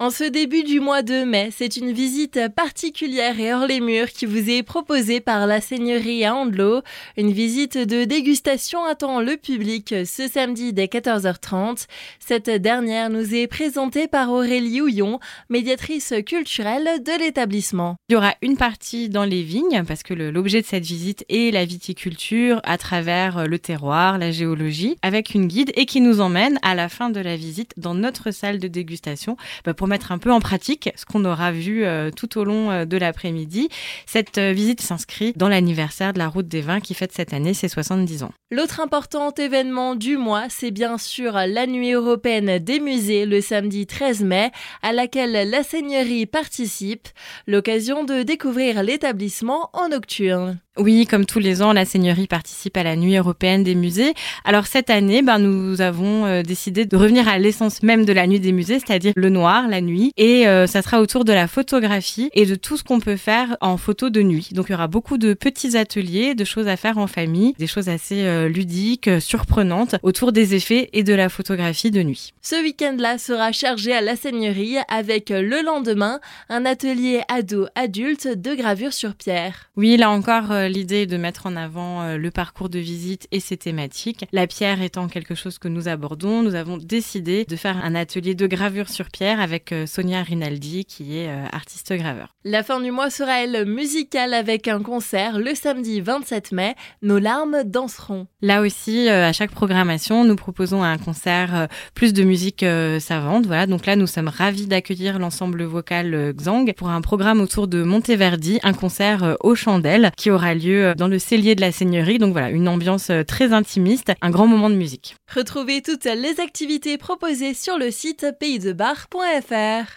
En ce début du mois de mai, c'est une visite particulière et hors les murs qui vous est proposée par la Seigneurie à Andelot. Une visite de dégustation attend le public ce samedi dès 14h30. Cette dernière nous est présentée par Aurélie Houillon, médiatrice culturelle de l'établissement. Il y aura une partie dans les vignes parce que l'objet de cette visite est la viticulture à travers le terroir, la géologie, avec une guide et qui nous emmène à la fin de la visite dans notre salle de dégustation bah, pour mettre un peu en pratique ce qu'on aura vu euh, tout au long euh, de l'après-midi. Cette euh, visite s'inscrit dans l'anniversaire de la Route des Vins qui fête cette année ses 70 ans. L'autre important événement du mois, c'est bien sûr la Nuit européenne des musées le samedi 13 mai, à laquelle la Seigneurie participe. L'occasion de découvrir l'établissement en nocturne. Oui, comme tous les ans, la Seigneurie participe à la Nuit européenne des musées. Alors cette année, ben, nous avons décidé de revenir à l'essence même de la Nuit des musées, c'est-à-dire le noir, la nuit. Et euh, ça sera autour de la photographie et de tout ce qu'on peut faire en photo de nuit. Donc il y aura beaucoup de petits ateliers, de choses à faire en famille, des choses assez euh, ludiques, euh, surprenantes autour des effets et de la photographie de nuit. Ce week-end-là sera chargé à la Seigneurie avec le lendemain un atelier ado-adulte de gravure sur pierre. Oui, là encore, l'idée est de mettre en avant le parcours de visite et ses thématiques. La pierre étant quelque chose que nous abordons, nous avons décidé de faire un atelier de gravure sur pierre avec Sonia Rinaldi qui est artiste graveur. La fin du mois sera elle musicale avec un concert le samedi 27 mai. Nos larmes danseront. Là aussi, à chaque programmation, nous proposons un concert plus de musique savante. Voilà, donc là, nous sommes ravis d'accueillir l'ensemble vocal Xang pour un programme autour de Monteverdi, un concert aux chandelles qui aura lieu dans le cellier de la Seigneurie. Donc voilà, une ambiance très intimiste, un grand moment de musique. Retrouvez toutes les activités proposées sur le site paysdebar.fr.